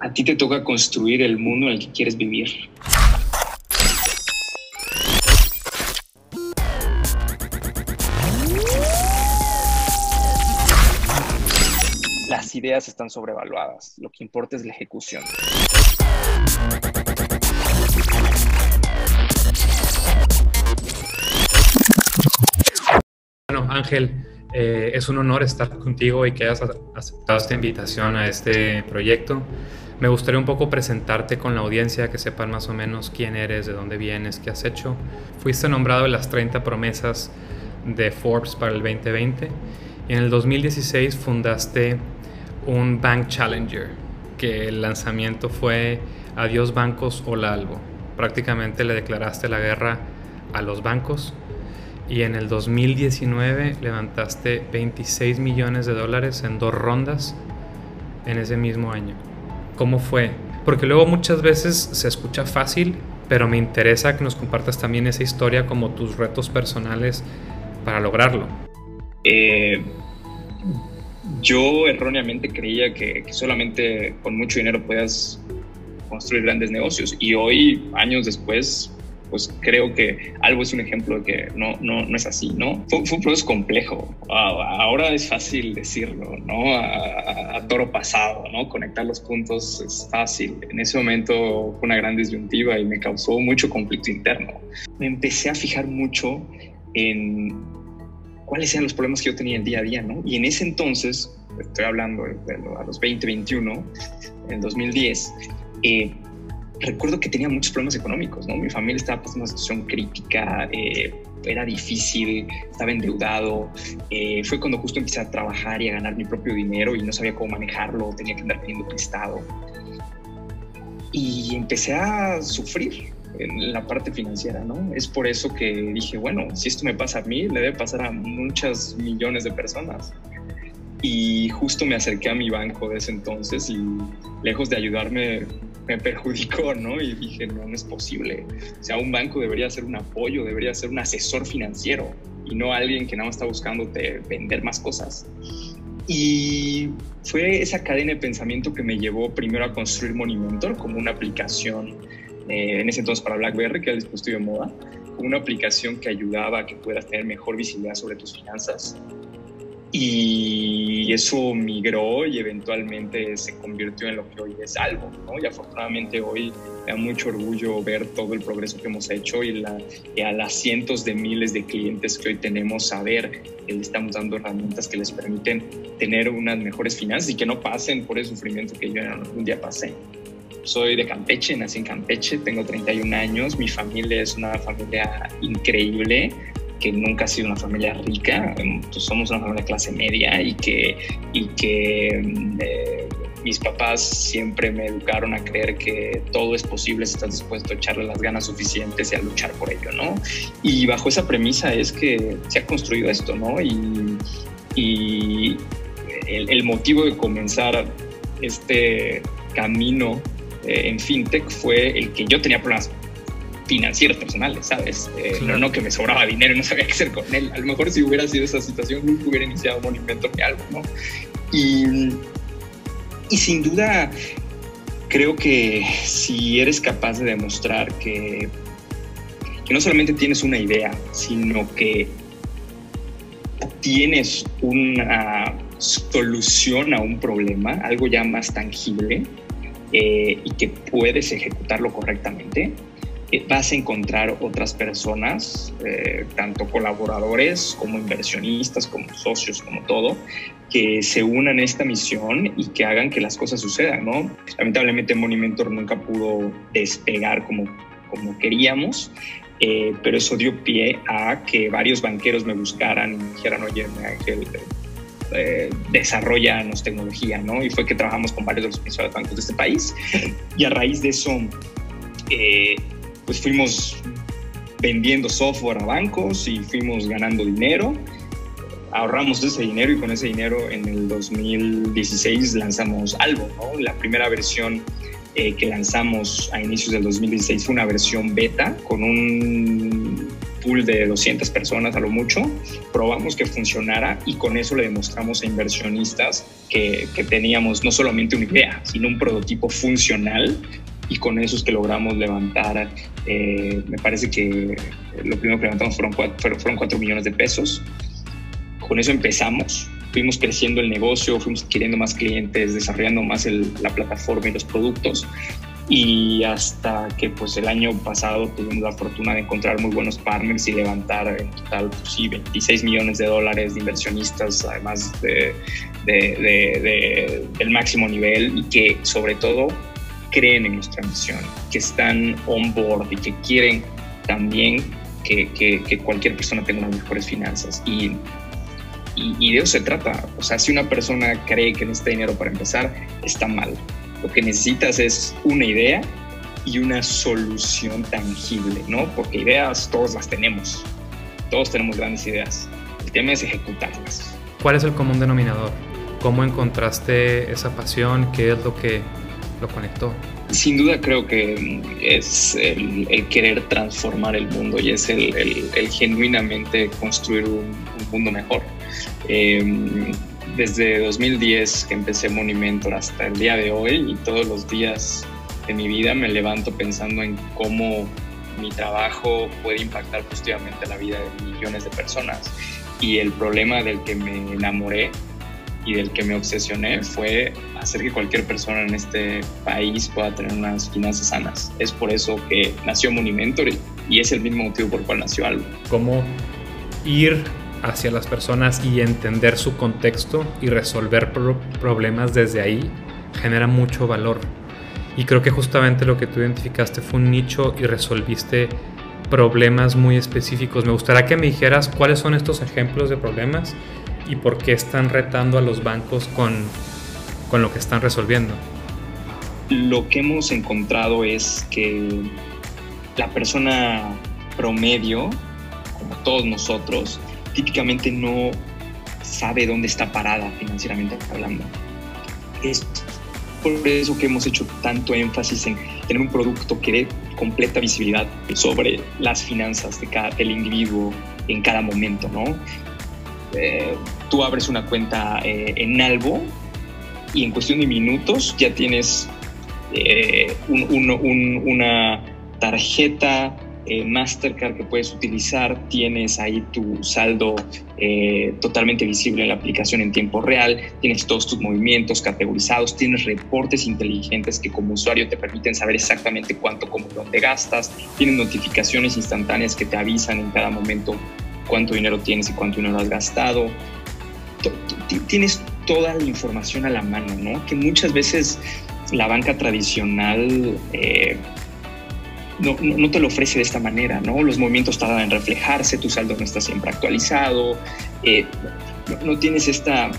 A ti te toca construir el mundo en el que quieres vivir. Las ideas están sobrevaluadas. Lo que importa es la ejecución. Bueno, Ángel, eh, es un honor estar contigo y que hayas aceptado esta invitación a este proyecto. Me gustaría un poco presentarte con la audiencia, que sepan más o menos quién eres, de dónde vienes, qué has hecho. Fuiste nombrado en las 30 promesas de Forbes para el 2020 y en el 2016 fundaste un Bank Challenger, que el lanzamiento fue Adiós bancos, hola algo. Prácticamente le declaraste la guerra a los bancos y en el 2019 levantaste 26 millones de dólares en dos rondas en ese mismo año. ¿Cómo fue? Porque luego muchas veces se escucha fácil, pero me interesa que nos compartas también esa historia como tus retos personales para lograrlo. Eh, yo erróneamente creía que, que solamente con mucho dinero puedas construir grandes negocios y hoy, años después, pues creo que algo es un ejemplo de que no, no, no es así, ¿no? Fue, un proceso complejo. ahora es fácil decirlo, ¿no? A, toro pasado, ¿no? Conectar los puntos es fácil. En ese momento fue una gran disyuntiva y me causó mucho conflicto interno. Me empecé a fijar mucho en cuáles eran los problemas que yo tenía el día a día, ¿no? Y en ese entonces, estoy hablando de, a los 20, 21, en 2010, eh, recuerdo que tenía muchos problemas económicos, ¿no? Mi familia estaba pasando una situación crítica, eh, era difícil, estaba endeudado. Eh, fue cuando justo empecé a trabajar y a ganar mi propio dinero y no sabía cómo manejarlo, tenía que andar pidiendo prestado. Y empecé a sufrir en la parte financiera, ¿no? Es por eso que dije, bueno, si esto me pasa a mí, le debe pasar a muchas millones de personas. Y justo me acerqué a mi banco de ese entonces y lejos de ayudarme, me perjudicó, ¿no? Y dije, no, no es posible. O sea, un banco debería ser un apoyo, debería ser un asesor financiero y no alguien que nada más está buscando vender más cosas. Y fue esa cadena de pensamiento que me llevó primero a construir Monimentor como una aplicación, eh, en ese entonces para BlackBerry, que era el dispositivo de moda, como una aplicación que ayudaba a que puedas tener mejor visibilidad sobre tus finanzas y eso migró y eventualmente se convirtió en lo que hoy es algo, ¿no? Y afortunadamente hoy me da mucho orgullo ver todo el progreso que hemos hecho y, la, a las cientos de miles de clientes que hoy tenemos, saber que le estamos dando herramientas que les permiten tener unas mejores finanzas y que no pasen por el sufrimiento que yo algún día pasé. Soy de Campeche, nací en Campeche, tengo 31 años, mi familia es una familia increíble, que nunca ha sido una familia rica, em, pues somos una familia clase media y que, y que em, eh, mis papás siempre me educaron a creer que todo es posible si estás dispuesto a echarle las ganas suficientes y a luchar por ello, ¿no? Y bajo esa premisa es que se ha construido esto, ¿no? Y, y el, el motivo de comenzar este camino eh, en fintech fue el que yo tenía problemas financieros personales, ¿sabes? Eh, no, no que me sobraba dinero y no sabía qué hacer con él. A lo mejor si hubiera sido esa situación, nunca hubiera iniciado Monumento ni algo, ¿no? Y, y sin duda, creo que si eres capaz de demostrar que, que no solamente tienes una idea, sino que tienes una solución a un problema, algo ya más tangible, eh, y que puedes ejecutarlo correctamente, vas a encontrar otras personas, eh, tanto colaboradores como inversionistas, como socios, como todo, que se unan a esta misión y que hagan que las cosas sucedan, ¿no? Lamentablemente Monimentor nunca pudo despegar como, como queríamos, eh, pero eso dio pie a que varios banqueros me buscaran y dijeran, oye, Ángel, eh, desarrollanos tecnología, ¿no? Y fue que trabajamos con varios de los principales bancos de este país y a raíz de eso eh, pues fuimos vendiendo software a bancos y fuimos ganando dinero. Ahorramos ese dinero y con ese dinero en el 2016 lanzamos algo, ¿no? La primera versión eh, que lanzamos a inicios del 2016 fue una versión beta con un pool de 200 personas a lo mucho, probamos que funcionara y con eso le demostramos a inversionistas que, que teníamos no solamente una idea, sino un prototipo funcional y con eso es que logramos levantar, eh, me parece que lo primero que levantamos fueron cuatro, fueron 4 millones de pesos. Con eso empezamos, fuimos creciendo el negocio, fuimos adquiriendo más clientes, desarrollando más la plataforma y los productos y hasta que pues el año pasado tuvimos la fortuna de encontrar muy buenos partners y levantar en total pues, sí, 26 millones de dólares de inversionistas además de, de, del máximo nivel y que sobre todo creen en nuestra misión, que están on board y que quieren también que, cualquier persona tenga unas mejores finanzas y, y de eso se trata, o sea, si una persona cree que necesita dinero para empezar, está mal lo que necesitas es una idea y una solución tangible, ¿no? Porque ideas todos las tenemos, todos tenemos grandes ideas. El tema es ejecutarlas. ¿Cuál es el común denominador? ¿Cómo encontraste esa pasión? ¿Qué es lo que lo conectó? Sin duda creo que es el, querer transformar el mundo y es el, genuinamente construir un, mundo mejor. Eh, desde 2010 que empecé Monimentor hasta el día de hoy y todos los días de mi vida me levanto pensando en cómo mi trabajo puede impactar positivamente la vida de millones de personas. Y el problema del que me enamoré y del que me obsesioné fue hacer que cualquier persona en este país pueda tener unas finanzas sanas. Es por eso que nació Monimentor y es el mismo motivo por el cual nació algo. ¿Cómo ir hacia las personas y entender su contexto y resolver problemas desde ahí genera mucho valor. Y creo que justamente lo que tú identificaste fue un nicho y resolviste problemas muy específicos. Me gustaría que me dijeras cuáles son estos ejemplos de problemas y por qué están retando a los bancos con, con lo que están resolviendo. Lo que hemos encontrado es que la persona promedio, como todos nosotros, típicamente no sabe dónde está parada financieramente hablando. Es por eso que hemos hecho tanto énfasis en tener un producto que dé completa visibilidad sobre las finanzas de cada, del individuo en cada momento, ¿no? Eh, tú abres una cuenta eh, en Albo y en cuestión de minutos ya tienes eh, una tarjeta Mastercard que puedes utilizar, tienes ahí tu saldo totalmente visible en la aplicación en tiempo real, tienes todos tus movimientos categorizados, tienes reportes inteligentes que como usuario te permiten saber exactamente cuánto, cómo, dónde gastas, tienes notificaciones instantáneas que te avisan en cada momento cuánto dinero tienes y cuánto dinero has gastado. Tienes toda la información a la mano, ¿no? Que muchas veces la banca tradicional eh, no, no, te lo ofrece de esta manera, ¿no? Los movimientos tardan en reflejarse, tu saldo no está siempre actualizado, eh, no, tienes esta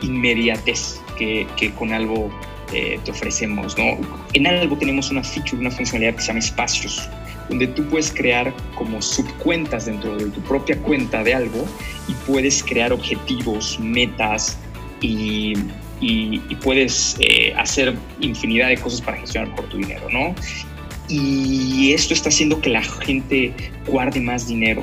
inmediatez que, que con algo eh, te ofrecemos, ¿no? En algo tenemos una feature, una funcionalidad que se llama espacios, donde tú puedes crear como subcuentas dentro de tu propia cuenta de algo y puedes crear objetivos, metas y, y, puedes eh, hacer infinidad de cosas para gestionar por tu dinero, ¿no? y esto está haciendo que la gente guarde más dinero,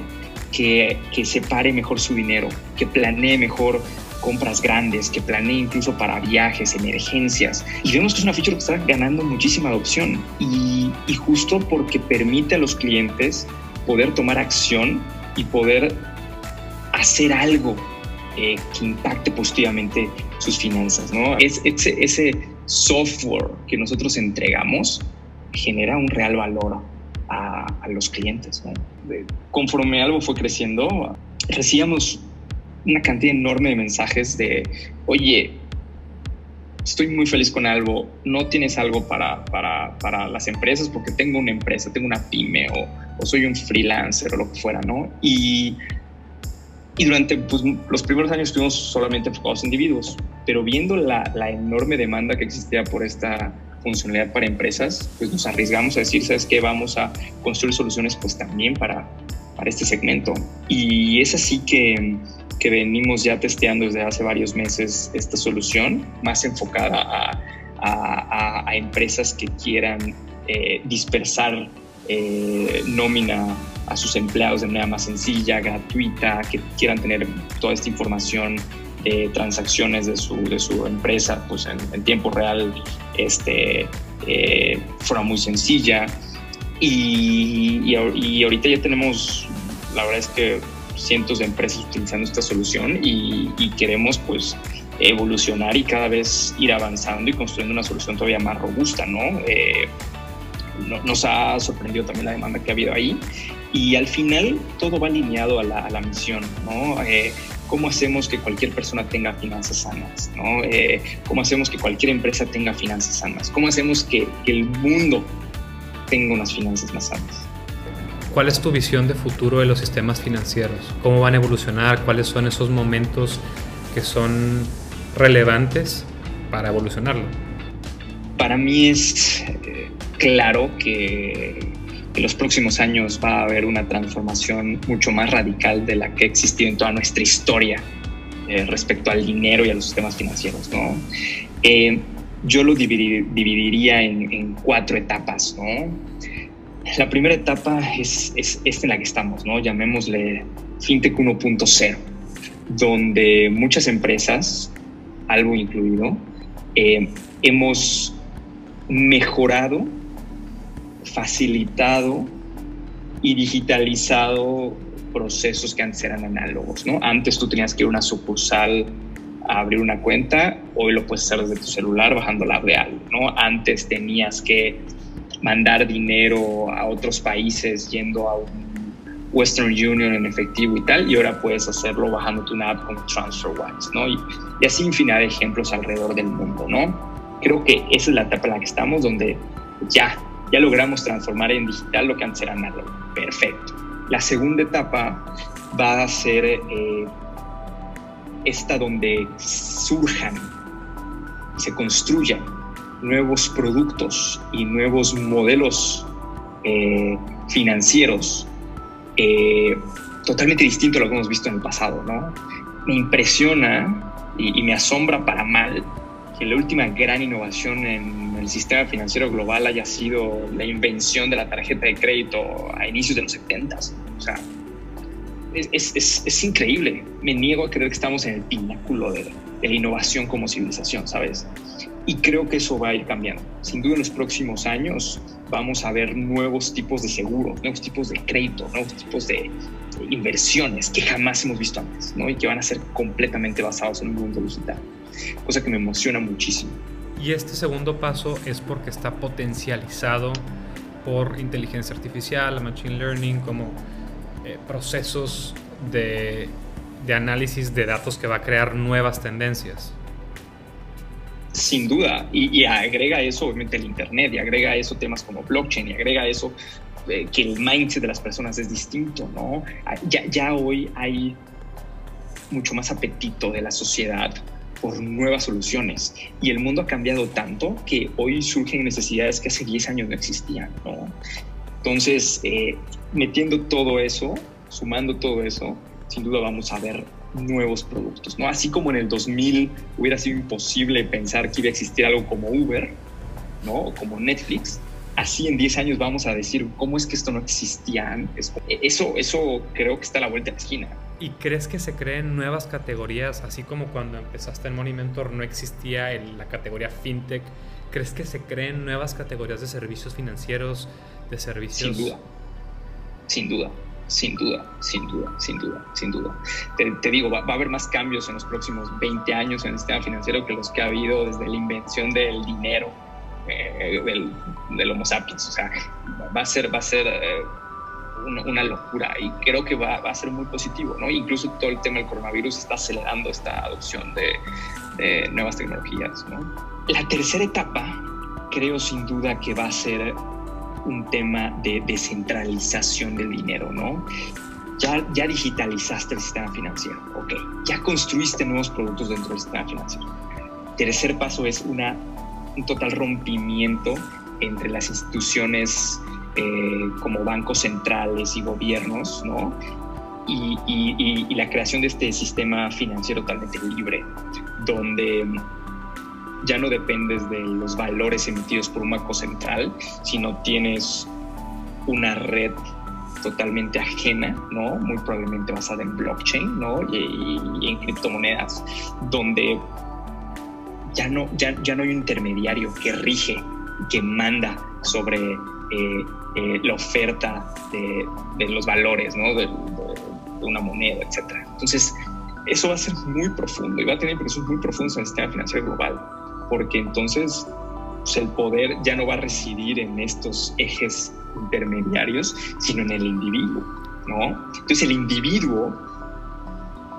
que, que separe mejor su dinero, que planee mejor compras grandes, que planee incluso para viajes, emergencias. Y vemos que es una feature que está ganando muchísima adopción y, justo porque permite a los clientes poder tomar acción y poder hacer algo eh, que impacte positivamente sus finanzas. ¿no? Es, ese, ese software que nosotros entregamos genera un real valor a, los clientes. conforme algo fue creciendo, recibíamos una cantidad enorme de mensajes de, oye, estoy muy feliz con algo, no tienes algo para, para, para las empresas porque tengo una empresa, tengo una pyme o, o, soy un freelancer o lo que fuera, ¿no? Y, y durante pues, los primeros años estuvimos solamente enfocados en individuos, pero viendo la, la enorme demanda que existía por esta funcionalidad para empresas, pues nos arriesgamos a decir, ¿sabes qué? Vamos a construir soluciones pues también para, para este segmento. Y es así que, que venimos ya testeando desde hace varios meses esta solución, más enfocada a, a, a, empresas que quieran eh, dispersar eh, nómina a sus empleados de manera más sencilla, gratuita, que quieran tener toda esta información de transacciones de su, de su empresa pues en, tiempo real este, eh, fuera muy sencilla. Y, y, ahorita ya tenemos, la verdad es que cientos de empresas utilizando esta solución y, queremos pues evolucionar y cada vez ir avanzando y construyendo una solución todavía más robusta, ¿no? Eh, nos ha sorprendido también la demanda que ha habido ahí y al final todo va alineado a la, a la misión, ¿no? Eh, ¿Cómo hacemos que cualquier persona tenga finanzas sanas? ¿no? Eh, ¿Cómo hacemos que cualquier empresa tenga finanzas sanas? ¿Cómo hacemos que, que el mundo tenga unas finanzas más sanas? ¿Cuál es tu visión de futuro de los sistemas financieros? ¿Cómo van a evolucionar? ¿Cuáles son esos momentos que son relevantes para evolucionarlo? Para mí es eh, claro que en los próximos años va a haber una transformación mucho más radical de la que ha existido en toda nuestra historia eh, respecto al dinero y a los sistemas financieros. ¿no? Eh, yo lo dividiría en, cuatro etapas. ¿no? La primera etapa es, es, esta en la que estamos, ¿no? llamémosle FinTech 1.0, donde muchas empresas, algo incluido, eh, hemos mejorado facilitado y digitalizado procesos que antes eran análogos, ¿no? Antes tú tenías que ir a una sucursal a abrir una cuenta, hoy lo puedes hacer desde tu celular bajando la app de algo, ¿no? Antes tenías que mandar dinero a otros países yendo a un Western Union en efectivo y tal, y ahora puedes hacerlo bajando una app como TransferWise, ¿no? Y, y así infinidad de ejemplos alrededor del mundo, ¿no? Creo que esa es la etapa en la que estamos, donde ya ya logramos transformar en digital lo que antes era análogo. Perfecto. La segunda etapa va a ser eh, esta donde surjan se construyan nuevos productos y nuevos modelos eh, financieros eh, totalmente distintos a lo que hemos visto en el pasado. ¿no? Me impresiona y me asombra para mal que la última gran innovación en el sistema financiero global haya sido la invención de la tarjeta de crédito a inicios de los 70. O sea, es, es, es, increíble. Me niego a creer que estamos en el pináculo de, de, la innovación como civilización, ¿sabes? Y creo que eso va a ir cambiando. Sin duda en los próximos años vamos a ver nuevos tipos de seguro, nuevos tipos de crédito, nuevos tipos de, inversiones que jamás hemos visto antes, ¿no? Y que van a ser completamente basados en un mundo digital cosa que me emociona muchísimo. Y este segundo paso es porque está potencializado por inteligencia artificial, machine learning, como eh, procesos de, de análisis de datos que va a crear nuevas tendencias. Sin duda, y, agrega eso obviamente el Internet, y agrega eso temas como blockchain, y agrega eso eh, que el mindset de las personas es distinto, ¿no? Ya, ya hoy hay mucho más apetito de la sociedad por nuevas soluciones. Y el mundo ha cambiado tanto que hoy surgen necesidades que hace 10 años no existían. ¿no? Entonces, eh, metiendo todo eso, sumando todo eso, sin duda vamos a ver nuevos productos. ¿no? Así como en el 2000 hubiera sido imposible pensar que iba a existir algo como Uber ¿no? o como Netflix, así en 10 años vamos a decir, ¿cómo es que esto no existía antes? Eso, eso creo que está a la vuelta de la esquina. ¿Y crees que se creen nuevas categorías, así como cuando empezaste en Money Mentor no existía la categoría FinTech? ¿Crees que se creen nuevas categorías de servicios financieros, de servicios? Sin duda, sin duda, sin duda, sin duda, sin duda, sin duda. Te, digo, va, a haber más cambios en los próximos 20 años en el sistema financiero que los que ha habido desde la invención del dinero, eh, del, Homo sapiens. O sea, va a ser, va a ser... Eh, una, locura y creo que va, a ser muy positivo, ¿no? Incluso todo el tema del coronavirus está acelerando esta adopción de, nuevas tecnologías, ¿no? La tercera etapa creo sin duda que va a ser un tema de descentralización del dinero, ¿no? Ya, digitalizaste el sistema financiero, ok, ya construiste nuevos productos dentro del sistema financiero. Tercer paso es una, un total rompimiento entre las instituciones eh, como bancos centrales y gobiernos, ¿no? Y, la creación de este sistema financiero totalmente libre, donde ya no dependes de los valores emitidos por un banco central, sino tienes una red totalmente ajena, ¿no? Muy probablemente basada en blockchain, ¿no? Y, en criptomonedas, donde ya no, ya, ya no hay un intermediario que rige, que manda sobre eh, eh, la oferta de, los valores, ¿no? De, una moneda, etcétera. Entonces, eso va a ser muy profundo y va a tener impresiones muy profundas en el sistema financiero global, porque entonces pues, el poder ya no va a residir en estos ejes intermediarios, sino en el individuo, ¿no? Entonces el individuo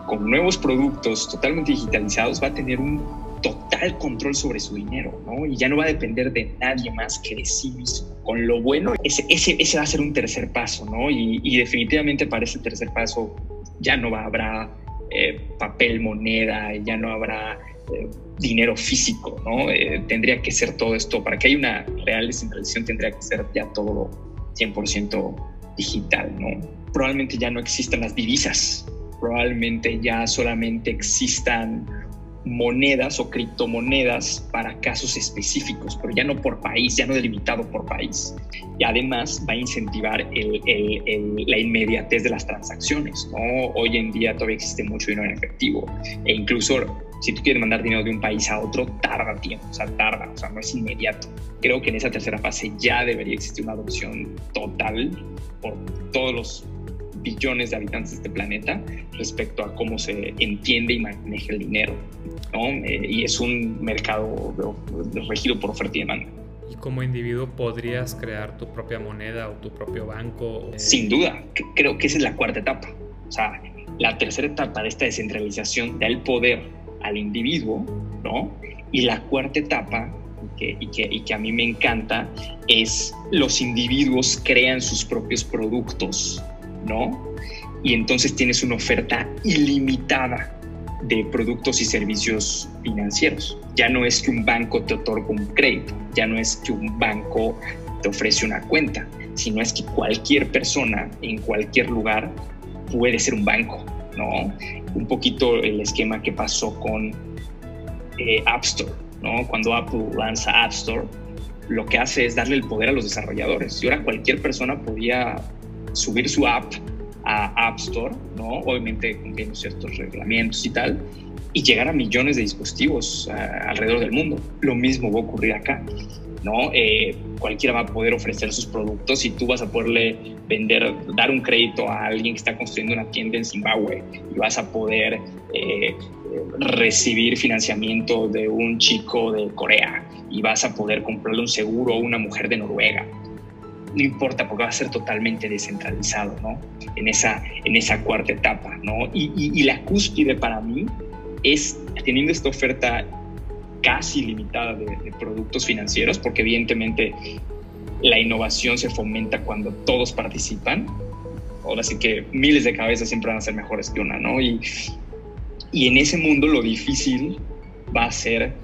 con nuevos productos totalmente digitalizados va a tener un total control sobre su dinero, ¿no? Y ya no va a depender de nadie más que de sí mismo. Con lo bueno, ese, ese, va a ser un tercer paso, ¿no? Y, definitivamente para ese tercer paso ya no habrá eh, papel, moneda, ya no habrá dinero físico, ¿no? Eh, tendría que ser todo esto, para que haya una real descentralización tendría que ser ya todo 100% digital, ¿no? Probablemente ya no existan las divisas, probablemente ya solamente existan monedas o criptomonedas para casos específicos, pero ya no por país, ya no delimitado por país. Y además va a incentivar la inmediatez de las transacciones. ¿no? Hoy en día todavía existe mucho dinero en efectivo e incluso si tú quieres mandar dinero de un país a otro, tarda tiempo, o sea, tarda, o sea, no es inmediato. Creo que en esa tercera fase ya debería existir una adopción total por todos los billones de habitantes de este planeta respecto a cómo se entiende y maneja el dinero. ¿no? Eh, y es un mercado regido por oferta y demanda. ¿Y como individuo podrías crear tu propia moneda o tu propio banco? Sin duda, creo que esa es la cuarta etapa. O sea, la tercera etapa de esta descentralización da el poder al individuo, ¿no? Y la cuarta etapa que, y, que, y, que, a mí me encanta es los individuos crean sus propios productos ¿no? Y entonces tienes una oferta ilimitada de productos y servicios financieros. Ya no es que un banco te otorga un crédito, ya no es que un banco te ofrece una cuenta, sino es que cualquier persona en cualquier lugar puede ser un banco, ¿no? Un poquito el esquema que pasó con eh, App Store, ¿no? Cuando Apple lanza App Store, lo que hace es darle el poder a los desarrolladores. Y ahora cualquier persona podía subir su app a App Store, ¿no? Obviamente cumpliendo ciertos reglamentos y tal, y llegar a millones de dispositivos alrededor del mundo. Lo mismo va a ocurrir acá, ¿no? Eh, cualquiera va a poder ofrecer sus productos y tú vas a poderle vender, dar un crédito a alguien que está construyendo una tienda en Zimbabue y vas a poder eh, recibir financiamiento de un chico de Corea y vas a poder comprarle un seguro a una mujer de Noruega no importa porque va a ser totalmente descentralizado, ¿no? En esa, en esa cuarta etapa, ¿no? Y, y, la cúspide para mí es teniendo esta oferta casi limitada de, de, productos financieros, porque evidentemente la innovación se fomenta cuando todos participan. Ahora sí que miles de cabezas siempre van a ser mejores que una, ¿no? Y, y en ese mundo lo difícil va a ser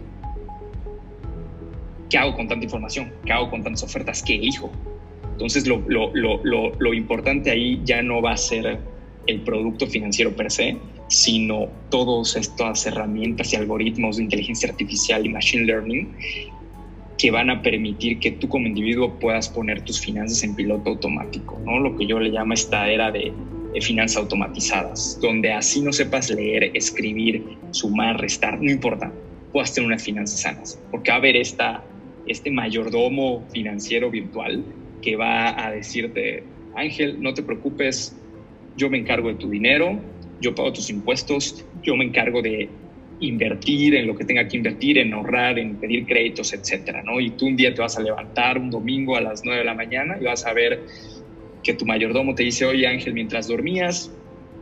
¿qué hago con tanta información? ¿Qué hago con tantas ofertas? ¿Qué elijo? Entonces, lo, lo, lo, lo, importante ahí ya no va a ser el producto financiero per se, sino todas estas herramientas y algoritmos de inteligencia artificial y machine learning que van a permitir que tú como individuo puedas poner tus finanzas en piloto automático, ¿no? Lo que yo le llamo esta era de, finanzas automatizadas, donde así no sepas leer, escribir, sumar, restar, no importa, puedas tener unas finanzas sanas, porque va a haber esta, este mayordomo financiero virtual que va a decirte, Ángel, no te preocupes, yo me encargo de tu dinero, yo pago tus impuestos, yo me encargo de invertir en lo que tenga que invertir, en ahorrar, en pedir créditos, etcétera, ¿no? Y tú un día te vas a levantar un domingo a las 9 de la mañana y vas a ver que tu mayordomo te dice, oye Ángel, mientras dormías,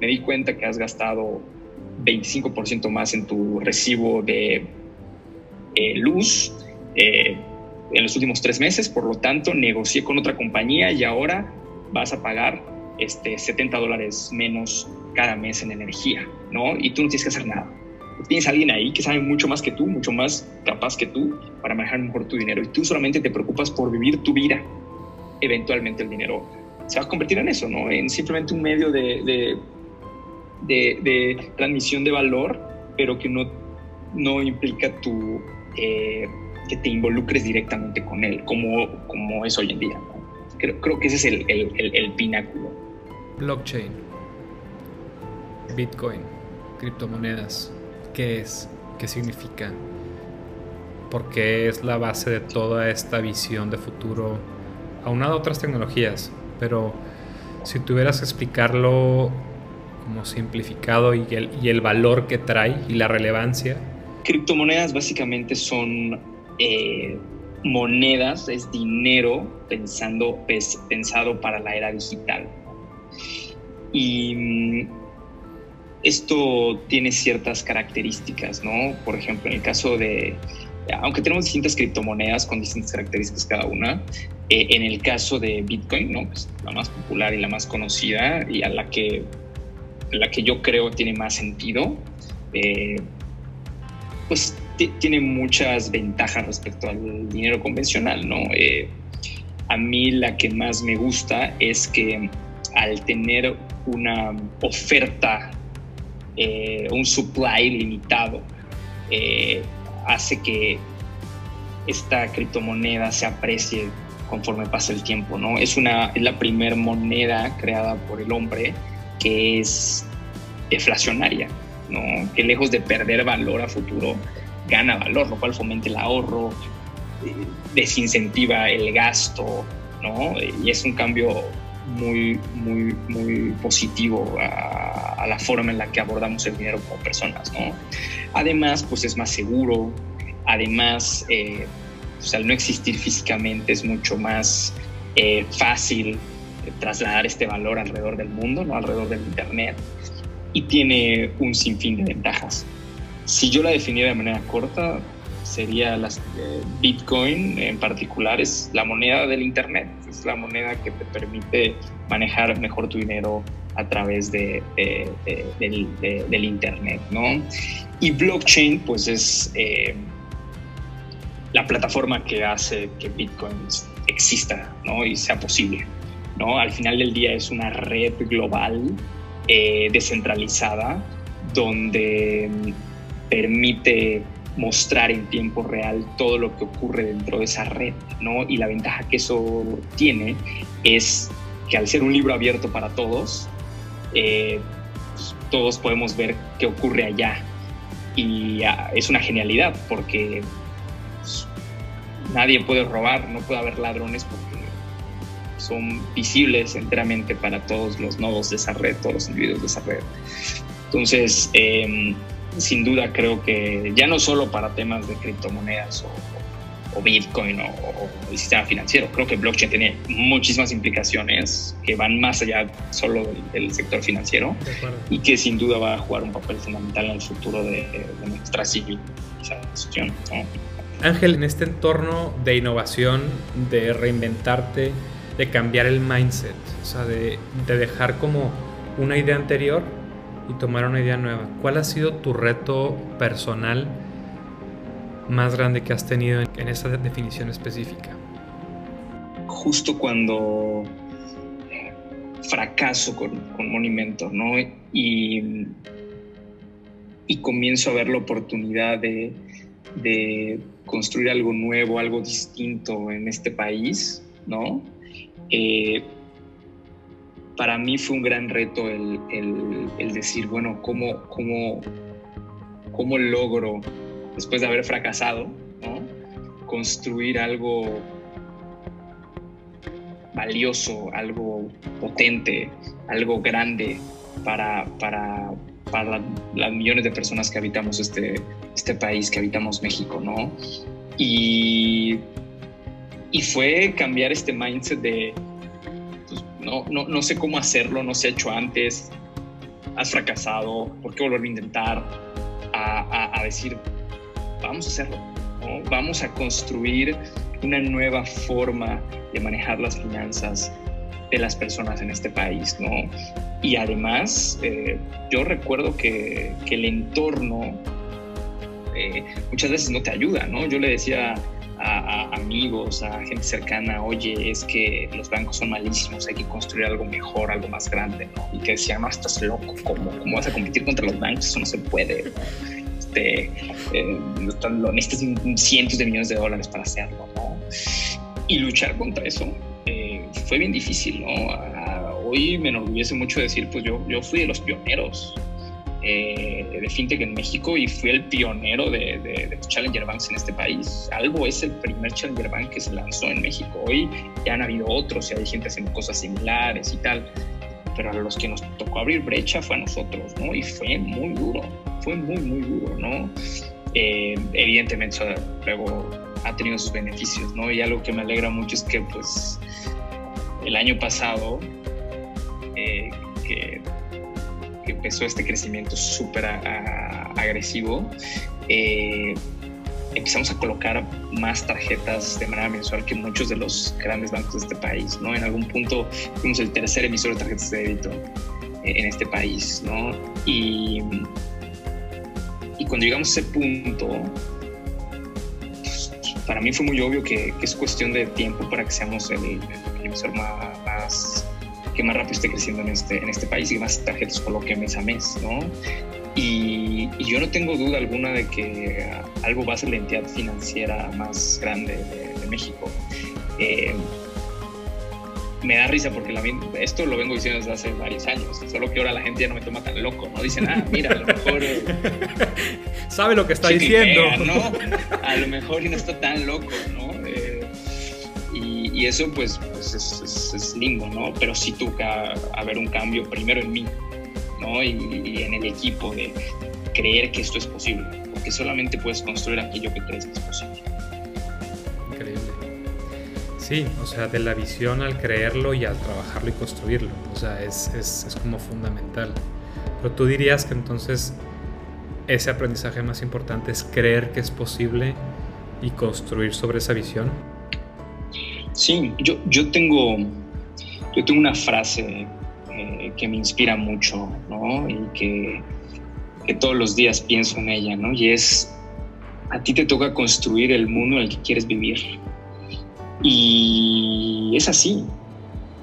me di cuenta que has gastado 25% más en tu recibo de eh, luz, eh, en los últimos tres meses, por lo tanto negocié con otra compañía y ahora vas a pagar este, 70 dólares menos cada mes en energía, ¿no? Y tú no tienes que hacer nada. Tienes a alguien ahí que sabe mucho más que tú, mucho más capaz que tú para manejar mejor tu dinero y tú solamente te preocupas por vivir tu vida. Eventualmente el dinero se va a convertir en eso, ¿no? En simplemente un medio de, de, de, de transmisión de valor, pero que no, no implica tu... Eh, que te involucres directamente con él, como, como es hoy en día. Creo, creo que ese es el, el, el, pináculo. Blockchain, Bitcoin, criptomonedas, ¿qué es? ¿Qué significa? ¿Por qué es la base de toda esta visión de futuro, aunado a otras tecnologías? Pero si tuvieras que explicarlo como simplificado y el, y el valor que trae y la relevancia. Criptomonedas básicamente son eh, monedas, es dinero pensando, pensado para la era digital. Y mm, esto tiene ciertas características, ¿no? Por ejemplo, en el caso de, aunque tenemos distintas criptomonedas con distintas características cada una, eh, en el caso de Bitcoin, ¿no? Pues la más popular y la más conocida y a la que, la que yo creo tiene más sentido, eh, pues tiene muchas ventajas respecto al dinero convencional, ¿no? Eh, a mí la que más me gusta es que al tener una oferta, un supply limitado, hace que esta criptomoneda se aprecie conforme pasa el tiempo, ¿no? Es, una, es la primera moneda creada por el hombre que es deflacionaria, ¿no? Que lejos de perder valor a futuro, gana valor, lo cual fomenta el ahorro, eh, desincentiva el gasto, ¿no? Y es un cambio muy, muy, muy positivo a, la forma en la que abordamos el dinero como personas. Además, pues es más seguro, además, eh, pues, al no existir físicamente es mucho más eh, fácil trasladar este valor alrededor del mundo, alrededor del Internet, y tiene un sinfín de ventajas. Si yo la definiera de manera corta, sería las, eh, Bitcoin en particular, es la moneda del Internet, es la moneda que te permite manejar mejor tu dinero a través de, del, Internet. ¿no? Y blockchain, pues es eh, la plataforma que hace que Bitcoin exista ¿no? y sea posible. ¿no? Al final del día es una red global eh, descentralizada donde permite mostrar en tiempo real todo lo que ocurre dentro de esa red, ¿no? Y la ventaja que eso tiene es que al ser un libro abierto para todos, eh, pues, todos podemos ver qué ocurre allá. Y ah, es una genialidad porque pues, nadie puede robar, no puede haber ladrones porque son visibles enteramente para todos los nodos de esa red, todos los individuos de esa red. Entonces, eh, sin duda creo que ya no solo para temas de criptomonedas o, Bitcoin o, el sistema financiero, creo que blockchain tiene muchísimas implicaciones que van más allá solo del, sector financiero y que sin duda va a jugar un papel fundamental en el futuro de, nuestra civilización. Ángel, en este entorno de innovación, de reinventarte, de cambiar el mindset, o sea, de, de dejar como una idea anterior y tomar una idea nueva. ¿Cuál ha sido tu reto personal más grande que has tenido en, esa definición específica? Justo cuando fracaso con, con Monumento, ¿no? Y, y comienzo a ver la oportunidad de, de, construir algo nuevo, algo distinto en este país, ¿no? Eh, para mí fue un gran reto el, decir, bueno, ¿cómo, cómo, ¿cómo logro, después de haber fracasado, construir algo valioso, algo potente, algo grande para, para, para las millones de personas que habitamos este, este país, que habitamos México, ¿no? Y, y fue cambiar este mindset de no, no, no sé cómo hacerlo, no se ha hecho antes, has fracasado, ¿por qué volver a intentar? A, decir, vamos a hacerlo, vamos a construir una nueva forma de manejar las finanzas de las personas en este país, ¿no? Y además, eh, yo recuerdo que, que el entorno eh, muchas veces no te ayuda, ¿no? Yo le decía a, amigos, a gente cercana, oye, es que los bancos son malísimos, hay que construir algo mejor, algo más grande, ¿no? Y que decían, no, estás loco, ¿cómo, cómo vas a competir contra los bancos? Eso no se puede. Este, eh, necesitas cientos de millones de dólares para hacerlo, ¿no? Y luchar contra eso eh, fue bien difícil, ¿no? hoy me enorgullece mucho decir, pues yo, yo fui de los pioneros eh, de FinTech en México y fui el pionero de, de, Challenger Banks en este país. Algo es el primer Challenger Bank que se lanzó en México. Hoy ya han habido otros y hay gente haciendo cosas similares y tal, pero a los que nos tocó abrir brecha fue a nosotros, ¿no? Y fue muy duro, fue muy, muy duro, ¿no? Eh, evidentemente, luego ha tenido sus beneficios, ¿no? Y algo que me alegra mucho es que, pues, el año pasado, eh, que que empezó este crecimiento súper agresivo, eh, empezamos a colocar más tarjetas de manera mensual que muchos de los grandes bancos de este país, ¿no? En algún punto fuimos el tercer emisor de tarjetas de débito eh, en este país, ¿no? Y, y cuando llegamos a ese punto, pues, para mí fue muy obvio que, es cuestión de tiempo para que seamos el, el emisor más que más rápido esté creciendo en este, en este país y más tarjetas coloque mes a mes, ¿no? Y, yo no tengo duda alguna de que algo va a ser la entidad financiera más grande de, México. Eh, me da risa porque la, esto lo vengo diciendo desde hace varios años, solo que ahora la gente ya no me toma tan loco, ¿no? Dicen, ah, mira, a lo mejor... Sabe lo que está diciendo. ¿no? A lo mejor y no está tan loco, ¿no? Y, eso pues, pues es, lindo, ¿no? Pero sí toca haber un cambio primero en mí, ¿no? Y, en el equipo de creer que esto es posible, porque solamente puedes construir aquello que crees que es posible. Increíble. Sí, o sea, de la visión al creerlo y al trabajarlo y construirlo, o sea, es, es, es como fundamental. Pero tú dirías que entonces ese aprendizaje más importante es creer que es posible y construir sobre esa visión. Sí, yo, yo, tengo, yo tengo una frase eh, que me inspira mucho, ¿no? Y que, todos los días pienso en ella, ¿no? Y es, a ti te toca construir el mundo en el que quieres vivir. Y es así,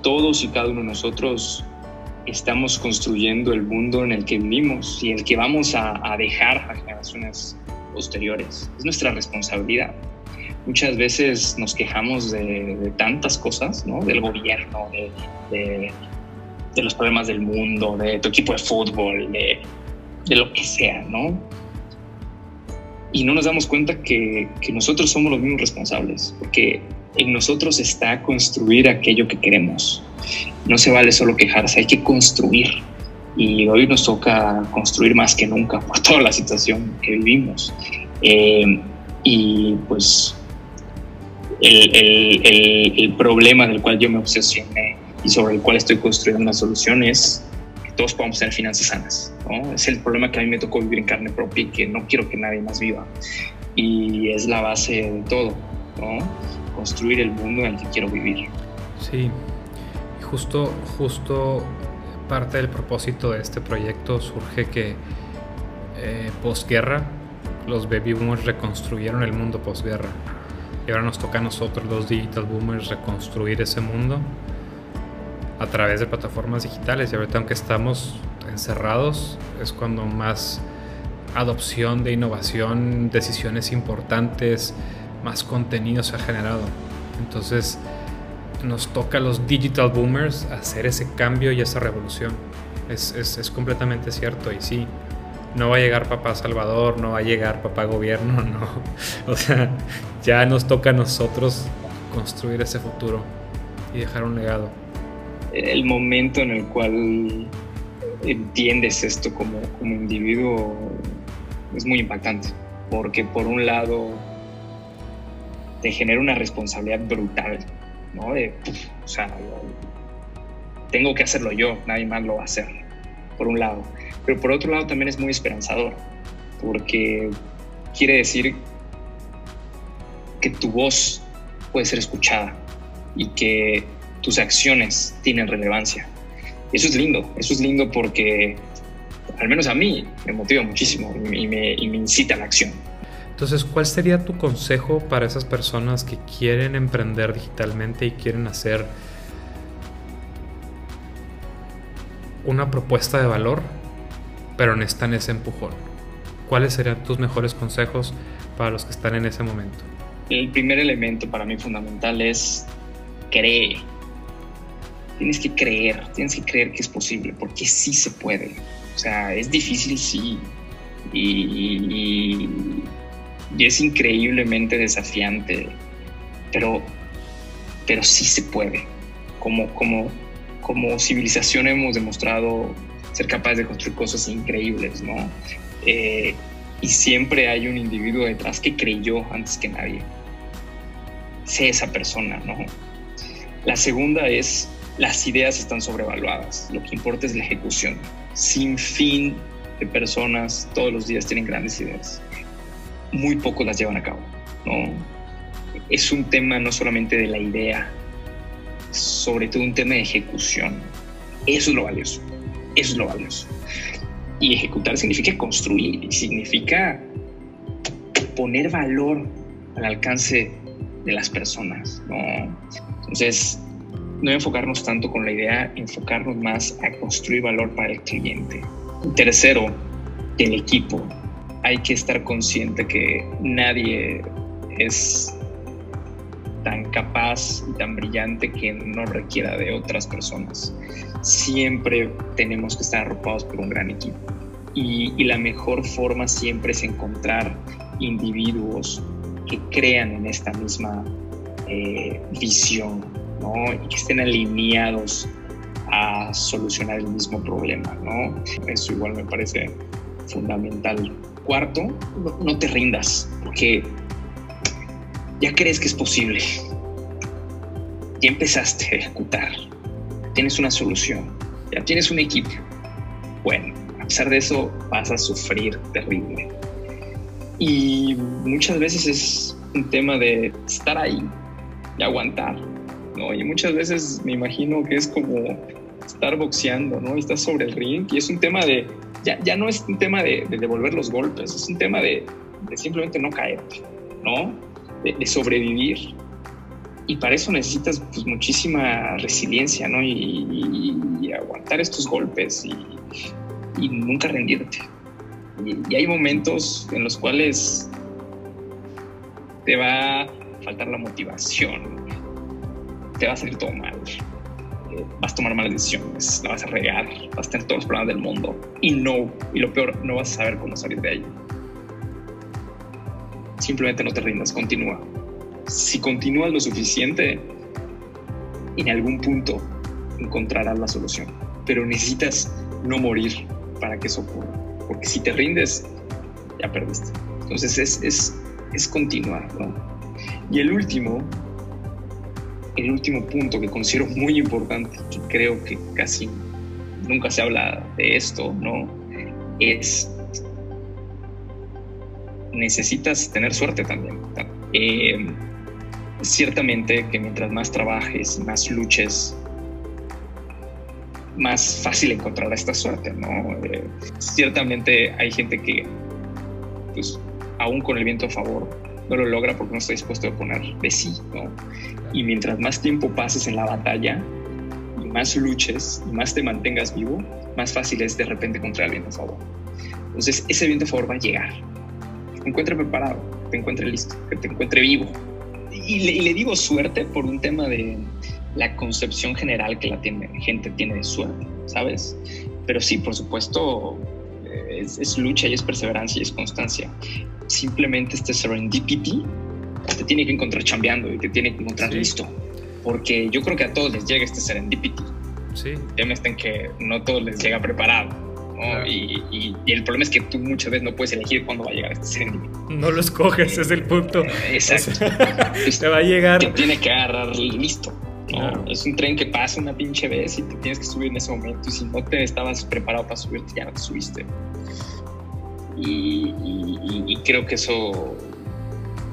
todos y cada uno de nosotros estamos construyendo el mundo en el que vivimos y el que vamos a, a dejar a generaciones posteriores. Es nuestra responsabilidad muchas veces nos quejamos de, tantas cosas, ¿no? Del gobierno, de, los problemas del mundo, de tu equipo de fútbol, de, lo que sea, ¿no? Y no nos damos cuenta que, nosotros somos los mismos responsables, porque en nosotros está construir aquello que queremos. No se vale solo quejarse, hay que construir. Y hoy nos toca construir más que nunca por toda la situación que vivimos. Eh, y pues el, problema del cual yo me obsesioné y sobre el cual estoy construyendo una solución es que todos podamos tener finanzas sanas. ¿no? Es el problema que a mí me tocó vivir en carne propia y que no quiero que nadie más viva. Y es la base de todo, ¿no? construir el mundo en el que quiero vivir. Sí, justo, justo parte del propósito de este proyecto surge que eh, posguerra los baby boomers reconstruyeron el mundo posguerra y ahora nos toca a nosotros los digital boomers reconstruir ese mundo a través de plataformas digitales. Y ahorita aunque estamos encerrados, es cuando más adopción de innovación, decisiones importantes, más contenido se ha generado. Entonces nos toca a los digital boomers hacer ese cambio y esa revolución. Es, es, es completamente cierto y sí, no va a llegar papá Salvador, no va a llegar papá gobierno, no. O sea, ya nos toca a nosotros construir ese futuro y dejar un legado. El momento en el cual entiendes esto como, como individuo es muy impactante, porque por un lado te genera una responsabilidad brutal, ¿no? De, o sea, tengo que hacerlo yo, nadie más lo va a hacer, por un lado. Pero por otro lado también es muy esperanzador, porque quiere decir que tu voz puede ser escuchada y que tus acciones tienen relevancia. Eso es lindo, eso es lindo porque al menos a mí me motiva muchísimo y me, y me incita a la acción. Entonces, ¿cuál sería tu consejo para esas personas que quieren emprender digitalmente y quieren hacer una propuesta de valor pero necesitan ese empujón. ¿Cuáles serían tus mejores consejos para los que están en ese momento? El primer elemento para mí fundamental es cree. tienes que creer, tienes que creer que es posible, porque sí se puede. O sea, es difícil, sí. Y, y es increíblemente desafiante, pero, pero sí se puede. Como, como, como civilización hemos demostrado ser capaces de construir cosas increíbles, ¿no? Eh, y siempre hay un individuo detrás que creyó antes que nadie. Sé esa persona, ¿no? La segunda es las ideas están sobrevaluadas. Lo que importa es la ejecución. Sin fin de personas todos los días tienen grandes ideas. Muy pocos las llevan a cabo, ¿no? Es un tema no solamente de la idea, sobre todo un tema de ejecución. Eso es lo valioso. Eso es lo valioso. Y ejecutar significa construir, significa poner valor al alcance de las personas. ¿no? Entonces, no enfocarnos tanto con la idea, enfocarnos más a construir valor para el cliente. Tercero, el equipo. Hay que estar consciente que nadie es tan capaz y tan brillante que no requiera de otras personas. Siempre tenemos que estar arropados por un gran equipo. Y, la mejor forma siempre es encontrar individuos que crean en esta misma eh, visión ¿no? y que estén alineados a solucionar el mismo problema. ¿no? Eso igual me parece fundamental. Cuarto, no te rindas, porque ya crees que es posible, ya empezaste a ejecutar, tienes una solución, ya tienes un equipo. Bueno, a pesar de eso vas a sufrir terrible. Y muchas veces es un tema de estar ahí y aguantar, ¿no? Y muchas veces me imagino que es como estar boxeando, ¿no? Y estás sobre el ring y es un tema de, ya, ya no es un tema de, devolver los golpes, es un tema de, de simplemente no caerte, ¿no? De, sobrevivir. Y para eso necesitas pues, muchísima resiliencia, ¿no? Y, aguantar estos golpes y, nunca rendirte. Y, hay momentos en los cuales te va a faltar la motivación, te va a salir todo mal, eh, vas a tomar malas decisiones, la vas a regar, vas a tener todos los problemas del mundo y no, y lo peor, no vas a saber cómo salir de ahí simplemente no te rindas, continúa. Si continúas lo suficiente, en algún punto encontrarás la solución. Pero necesitas no morir para que eso ocurra. Porque si te rindes, ya perdiste. Entonces es, es, es continuar. ¿no? Y el último, el último punto que considero muy importante, que creo que casi nunca se habla de esto, ¿no? Es necesitas tener suerte también. Eh, ciertamente que mientras más trabajes más luches, más fácil encontrar esta suerte, ¿no? Eh, ciertamente hay gente que, pues, aún con el viento a favor, no lo logra porque no está dispuesto a poner de sí. Y mientras más tiempo pases en la batalla, y más luches, y más te mantengas vivo, más fácil es de repente encontrar el viento a favor. Entonces, ese viento a favor va a llegar, te encuentre preparado, te encuentre listo, que te encuentre vivo. Y le, digo suerte por un tema de la concepción general que la gente tiene de suerte, ¿sabes? Pero sí, por supuesto, eh, es, lucha y es perseverancia y es constancia. Simplemente este serendipity te tiene que encontrar chambeando y te tiene que encontrar listo. Porque yo creo que a todos les llega este serendipity. Sí. El tema está en que no todos les llega preparado y, el problema es que tú muchas veces no puedes elegir cuándo va a llegar este serendipity. No lo escoges, es el punto. Exacto. te va a llegar. Te tiene que agarrar listo. Es un tren que pasa una pinche vez y te tienes que subir en ese momento. Y si no te estabas preparado para subirte, ya no te subiste. Y, y creo que eso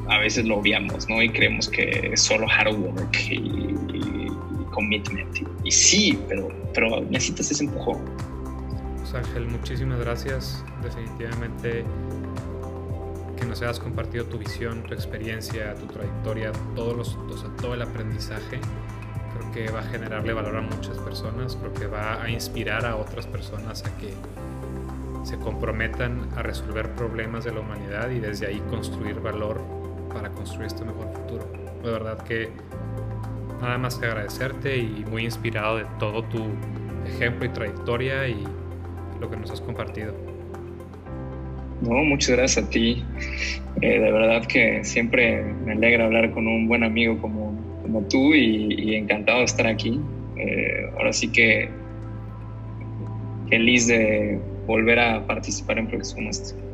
a veces lo obviamos, ¿no? Y creemos que es solo hard work y, commitment. Y, sí, pero, pero necesitas ese empujón. Ángel, muchísimas gracias. Definitivamente que nos hayas compartido tu visión, tu experiencia, tu trayectoria, todos los, todo el aprendizaje. Creo que va a generarle valor a muchas personas, creo que va a inspirar a otras personas a que se comprometan a resolver problemas de la humanidad y desde ahí construir valor para construir este mejor futuro. De verdad que nada más que agradecerte y muy inspirado de todo tu ejemplo y trayectoria y lo que nos has compartido. No, muchas gracias a ti. Eh, de verdad que siempre me alegra hablar con un buen amigo como, como tú y, encantado de estar aquí. Eh, ahora sí que feliz de volver a participar en proyectos como este.